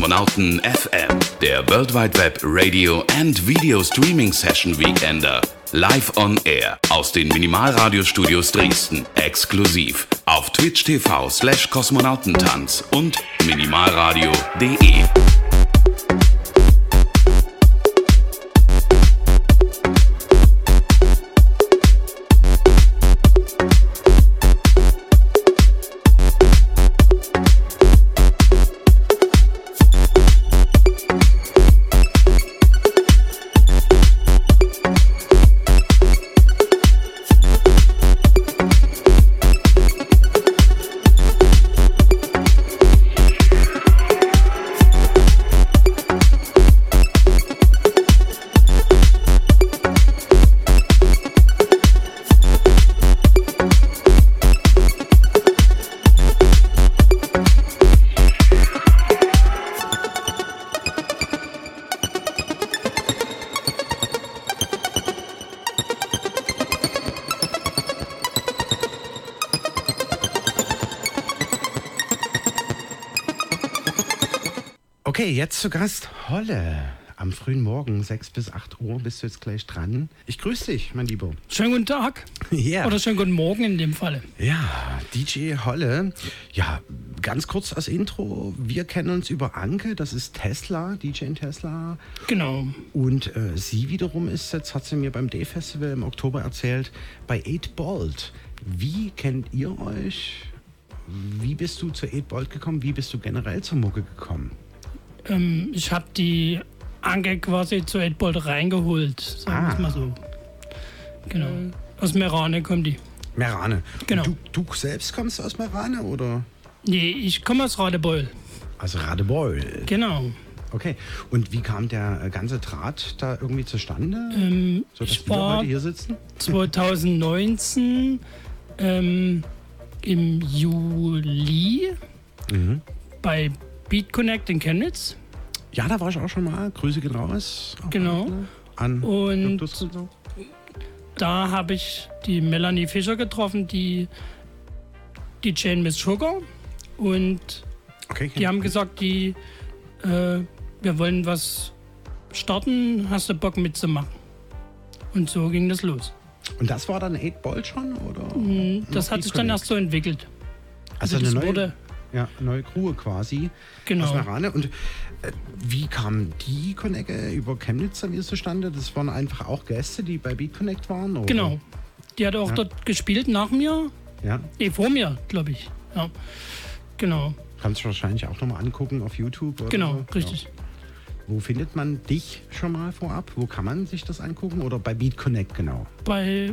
Kosmonauten FM, der World Wide Web Radio and Video Streaming Session Weekender. Live on Air aus den Minimalradiostudios Dresden. Exklusiv auf Twitch TV slash Kosmonautentanz und minimalradio.de. Am frühen Morgen, 6 bis 8 Uhr, bist du jetzt gleich dran. Ich grüße dich, mein Lieber. Schönen guten Tag. Ja. Oder schönen guten Morgen in dem Falle. Ja, DJ Holle. Ja, ganz kurz als Intro. Wir kennen uns über Anke, das ist Tesla, DJ in Tesla. Genau. Und äh, sie wiederum ist jetzt, hat sie mir beim Day-Festival im Oktober erzählt, bei 8 Bolt. Wie kennt ihr euch? Wie bist du zu 8 Bolt gekommen? Wie bist du generell zur Mucke gekommen? Ähm, ich habe die Anke quasi zu Edbold reingeholt, sagen wir Ah. es mal so. Genau. Aus Merane kommt die. Merane. Genau. Du, du selbst kommst aus Merane oder? Nee, ich komme aus Radebeul. Also Radebeul. Genau. Okay. Und wie kam der äh, ganze Draht da irgendwie zustande? Ähm, so ich war heute hier sitzen? 2019 ähm, im Juli Mhm. bei Beat Connect in Chemnitz. Ja, da war ich auch schon mal. Grüße gehen raus. Genau. An Und- und so. Da habe ich die Melanie Fischer getroffen, die, die Jane Miss Sugar. Und Okay, Die haben gesagt, die, äh, wir wollen was starten, hast du Bock mitzumachen? Und so ging das los. Und das war dann 8 Ball schon? Oder? Das noch hat sich dann erst so entwickelt. Also, das eine neue, wurde, ja, neue Crew quasi aus genau. Merane. Und äh, wie kam die Connect äh, über Chemnitz dann wieder zustande? Das waren einfach auch Gäste, die bei Beat Connect waren? Oder? Genau. Die hat auch Ja. dort gespielt nach mir. Ja, Nee, vor mir, glaube ich. Ja. Genau, kannst du wahrscheinlich auch nochmal angucken auf YouTube. Genau, so. richtig. Ja. Wo findet man dich schon mal vorab? Wo kann man sich das angucken? Oder bei Beat Connect genau? Bei,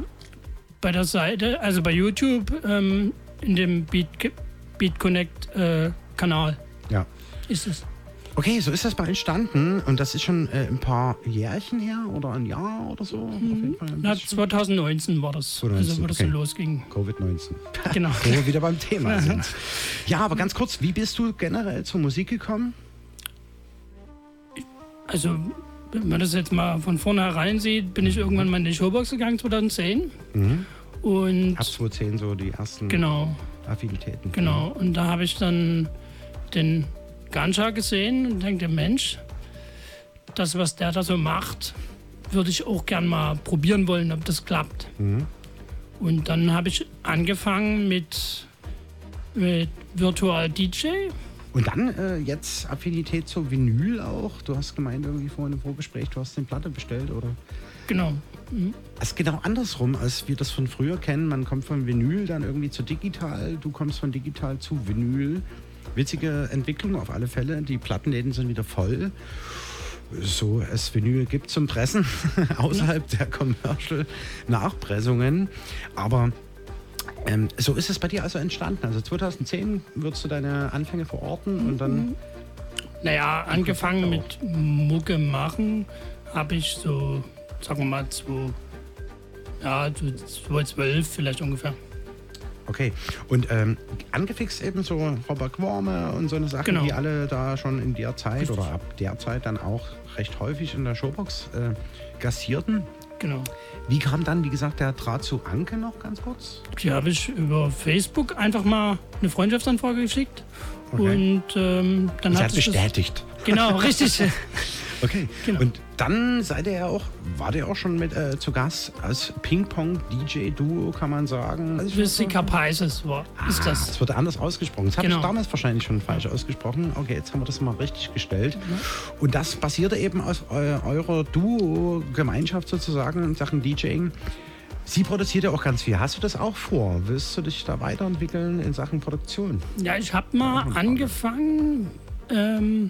bei der Seite, also bei YouTube, ähm, in dem Beat, Beat Connect äh, Kanal Ja. ist es. Okay, so ist das mal entstanden. Und das ist schon äh, ein paar Jährchen her oder ein Jahr oder so? Ein Na, bisschen. 2019 war das, 2019, also wo das okay. so losging. Covid-19. Genau. Wo wir wieder beim Thema sind. Ja, aber ganz kurz, wie bist du generell zur Musik gekommen? Also, wenn man das jetzt mal von vornherein sieht, bin ich irgendwann mal in die Showbox gegangen 2010. Und Ab 2010 so die ersten genau, Affinitäten. genau. Und da habe ich dann den Ganja gesehen und denke, Mensch, das, was der da so macht, würde ich auch gern mal probieren wollen, ob das klappt. Und dann habe ich angefangen mit, mit Virtual DJ. Und dann äh, jetzt Affinität zur Vinyl auch. Du hast gemeint irgendwie vorhin im Vorgespräch, du hast den Platte bestellt, oder? Genau. Es ist genau andersrum, als wir das von früher kennen. Man kommt von Vinyl dann irgendwie zu digital. Du kommst von digital zu Vinyl. Witzige Entwicklung auf alle Fälle. Die Plattenläden sind wieder voll. So es Vinyl gibt zum Pressen außerhalb der Commercial-Nachpressungen. Aber ähm, so ist es bei dir also entstanden. Also 2010 würdest du deine Anfänge verorten und dann. Naja, angefangen mit Mucke machen habe ich so, sagen wir mal, zwei, ja, so 2012 vielleicht ungefähr. Okay. Und ähm, angefixt eben so Robert Quorme und so eine Sachen, Genau. die alle da schon in der Zeit oder ab der Zeit dann auch recht häufig in der Showbox äh, gassierten. Genau. Wie kam dann, wie gesagt, der Draht zu Anke noch ganz kurz? Die habe ich über Facebook einfach mal eine Freundschaftsanfrage geschickt. Okay. Und ähm, dann Sie hat sich das, bestätigt. Genau, richtig. Okay. Genau. Und dann seid ihr ja auch, war der auch schon mit äh, zu Gast als Ping-Pong-DJ-Duo, kann man sagen. Also Jessica Peises war, ist Ah, das. das wurde anders ausgesprochen. Das habe Genau. ich damals wahrscheinlich schon falsch ausgesprochen. Okay, jetzt haben wir das mal richtig gestellt. Und das basierte eben aus eu eurer Duo-Gemeinschaft sozusagen in Sachen DJing. Sie produziert ja auch ganz viel. Hast du das auch vor? Willst du dich da weiterentwickeln in Sachen Produktion? Ja, ich habe mal angefangen, ähm,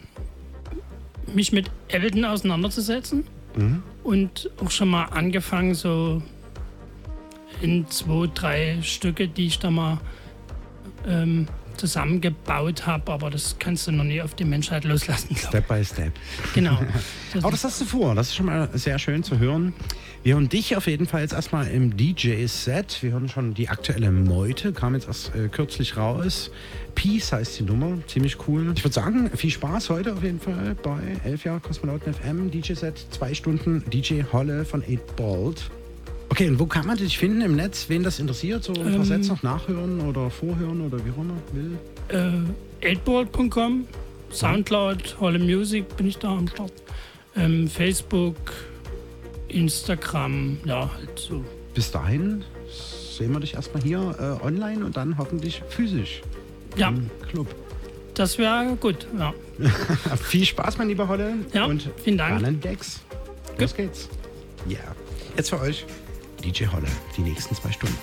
mich mit Ableton auseinanderzusetzen. Und auch schon mal angefangen, so in zwei, drei Stücke, die ich da mal ähm, zusammengebaut habe. Aber das kannst du noch nie auf die Menschheit loslassen. glaub Step by Step. Genau. Das Aber das hast du vor. Das ist schon mal sehr schön zu hören. Wir hören dich auf jeden Fall jetzt erstmal im DJ-Set. Wir hören schon die aktuelle Meute, kam jetzt erst äh, kürzlich raus. Peace heißt die Nummer, ziemlich cool. Ich würde sagen, viel Spaß heute auf jeden Fall bei 11 Jahre Kosmonauten FM, DJ-Set, zwei Stunden DJ Holle von 8 Bolt. Okay, und wo kann man dich finden im Netz? Wen das interessiert? So ein paar Sets noch nachhören oder vorhören oder wie auch immer will? äh, 8ball.com, Soundcloud, Holle Music bin ich da am Start. Ähm, Facebook, Instagram, ja, halt so. Bis dahin sehen wir dich erstmal hier äh, online und dann hoffentlich physisch Ja, im Club. das wäre gut. Ja. Viel Spaß, mein lieber Holle. Ja, und vielen Dank. An Decks. Los geht's. Ja. Jetzt für euch DJ Holle, die nächsten zwei Stunden.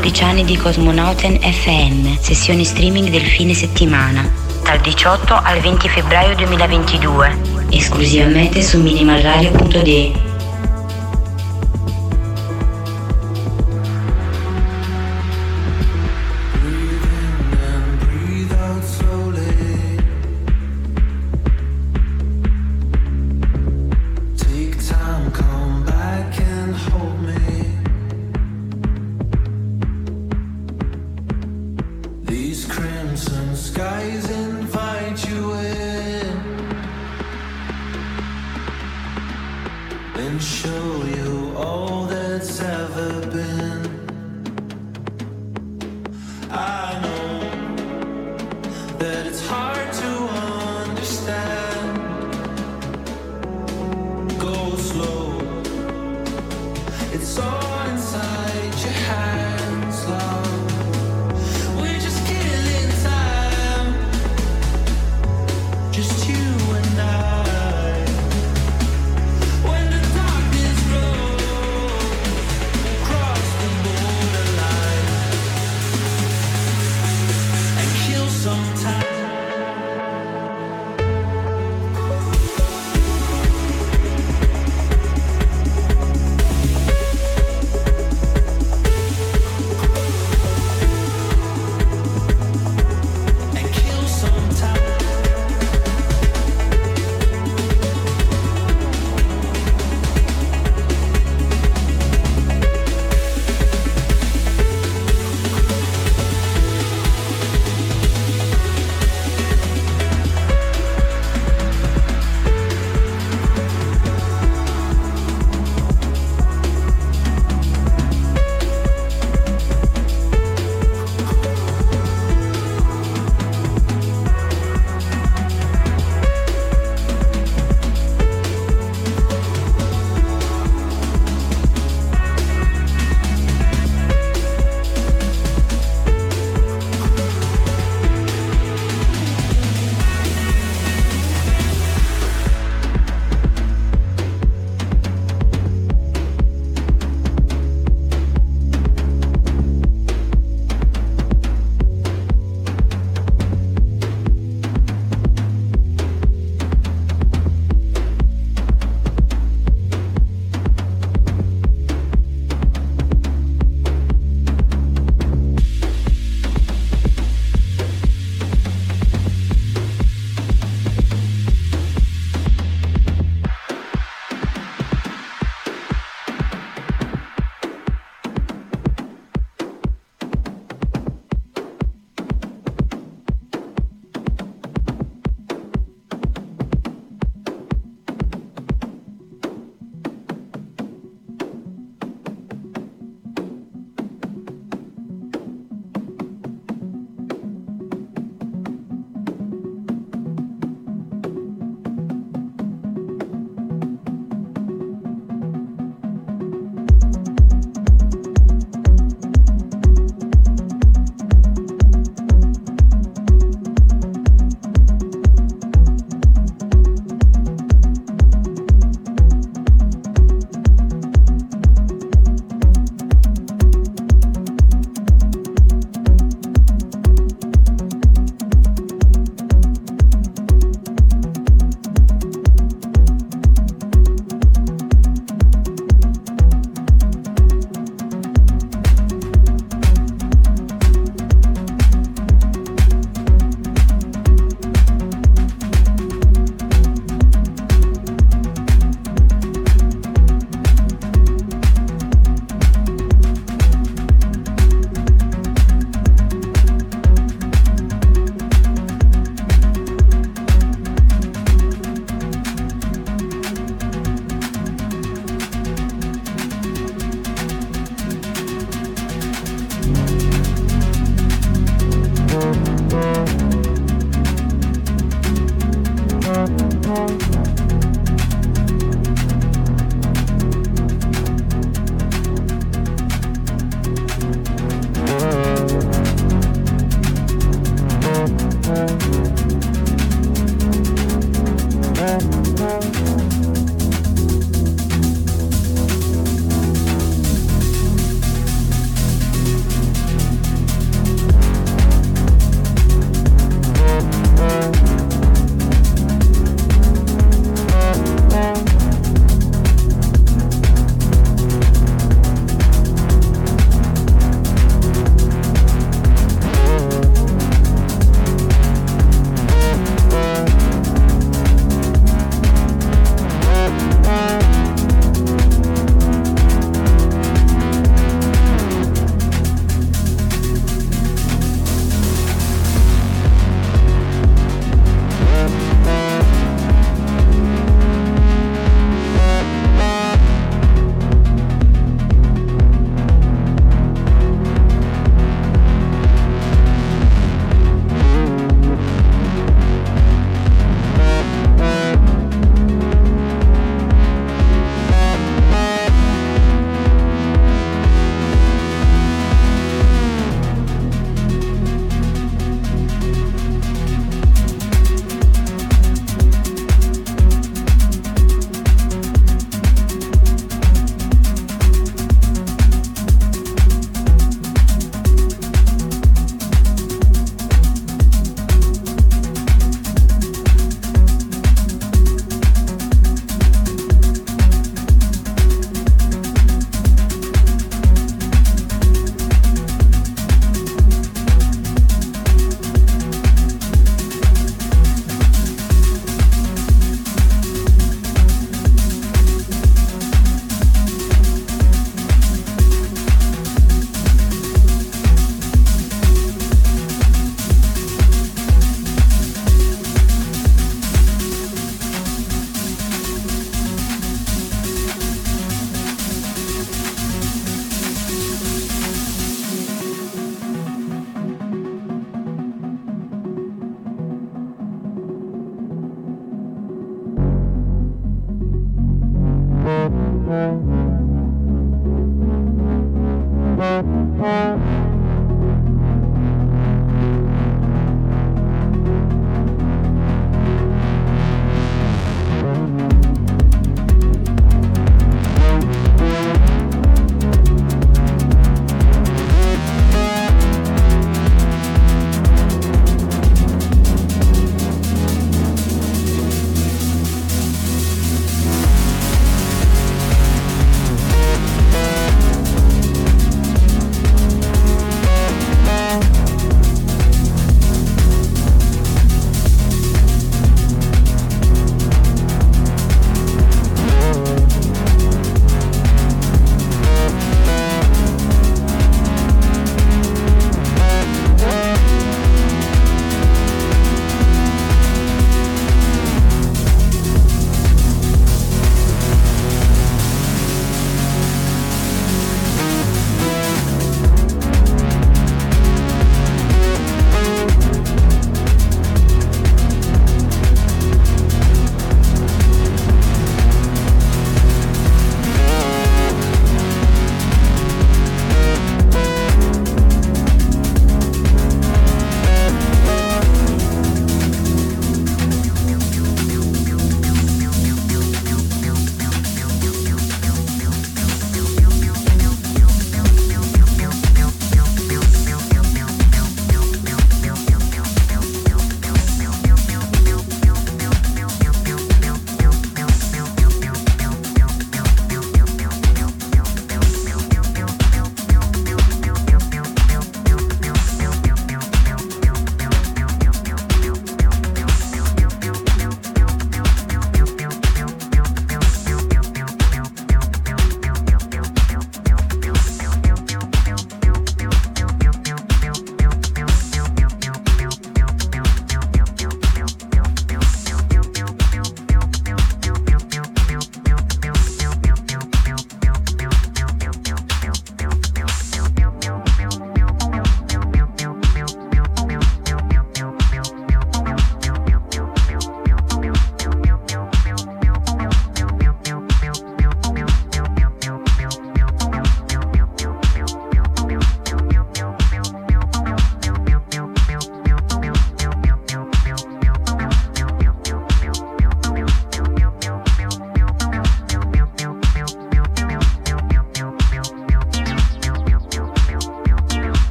14 anni di Cosmonauten FM, sessioni streaming del fine settimana, dal 18 al 20 febbraio 2022, esclusivamente su minimalradio.de.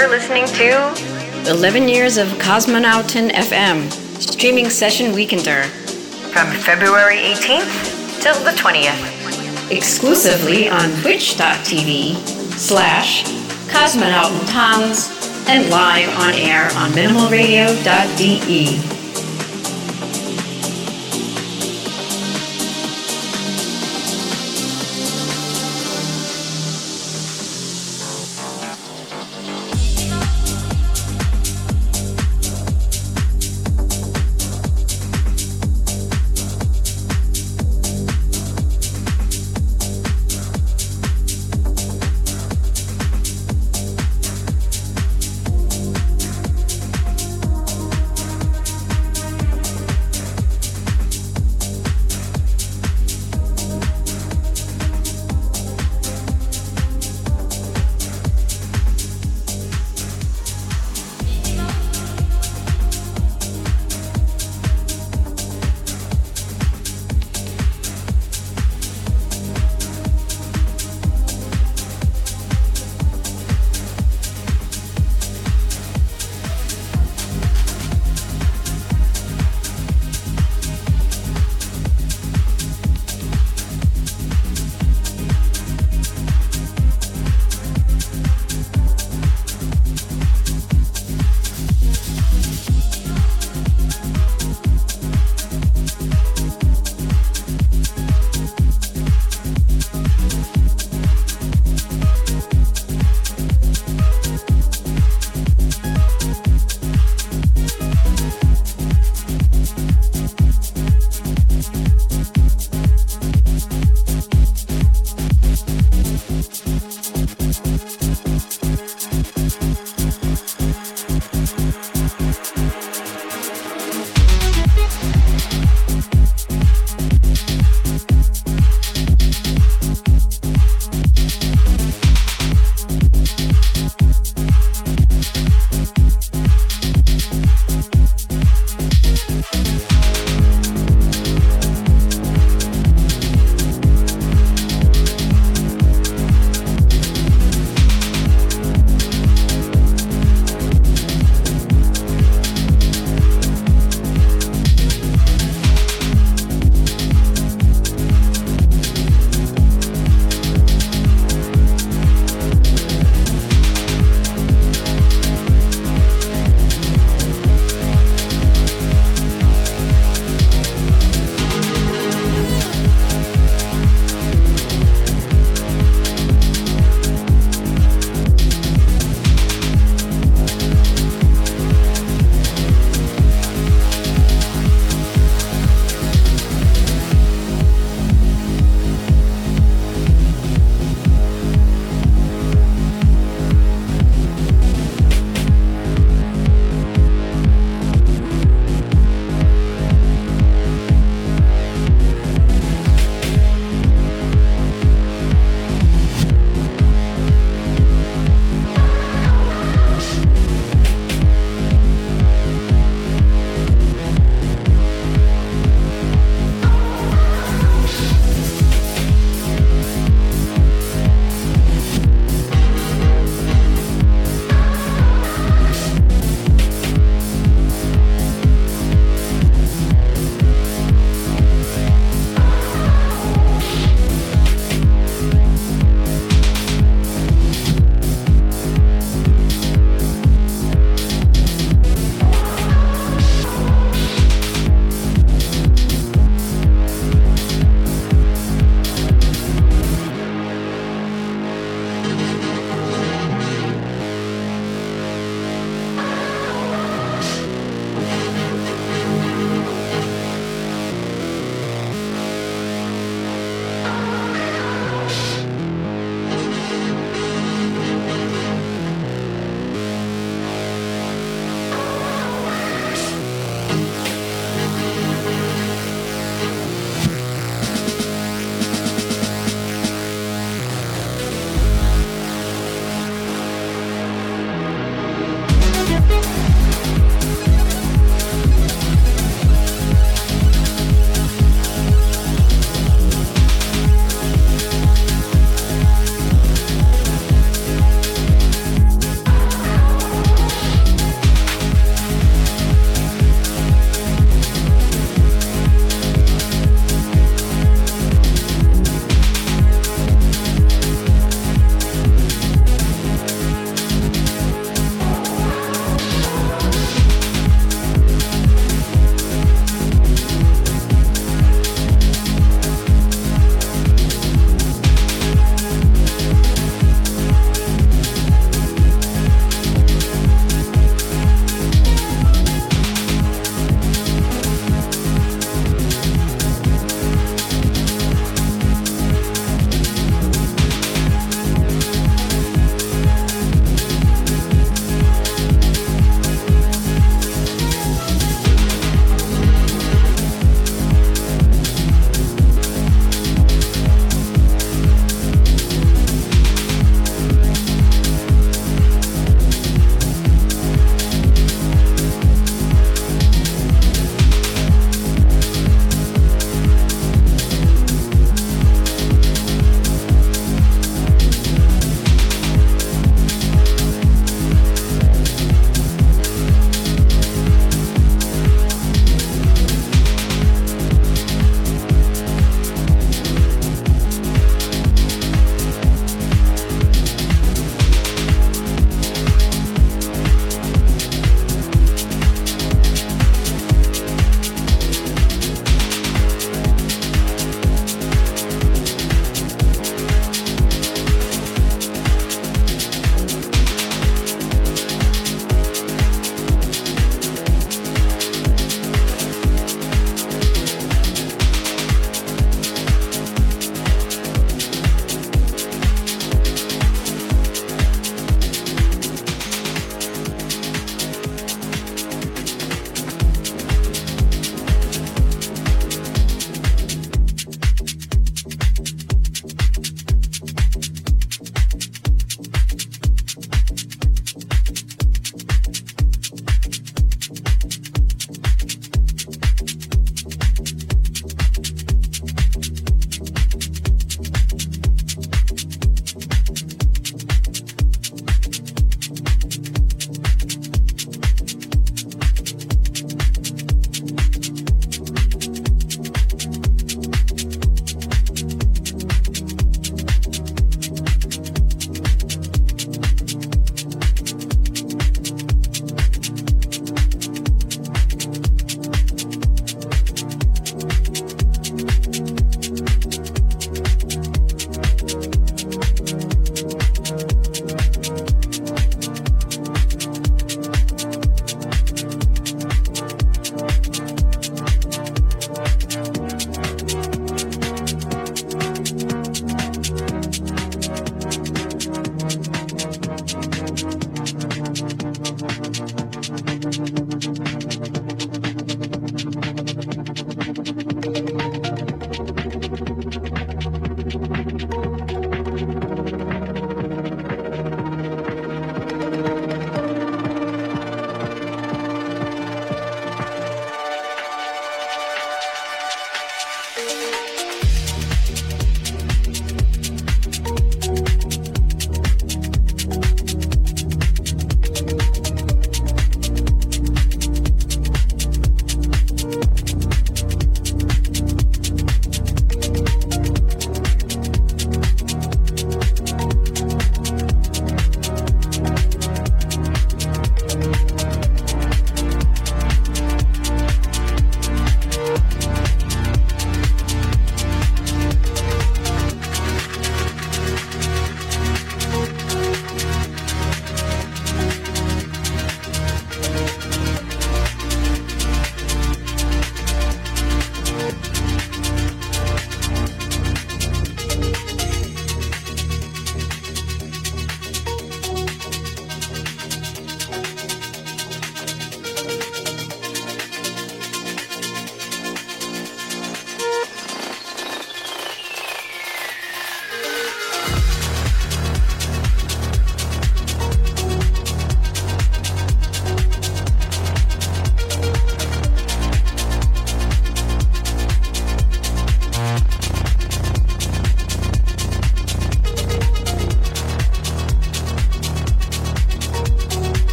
You're listening to 11 Years of Cosmonautin FM, streaming session weekender. From February 18th till the 20th. Exclusively on twitch.tv slash cosmonautin and live on air on minimalradio.de.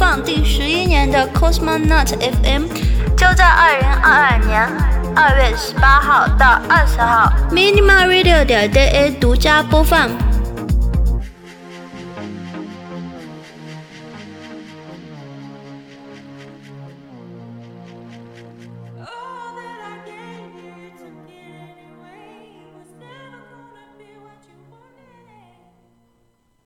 放第十一年的 Cosmonaut FM，就在二零二二年二月十八号到二十号，Minima Radio 点 DA 独家播放。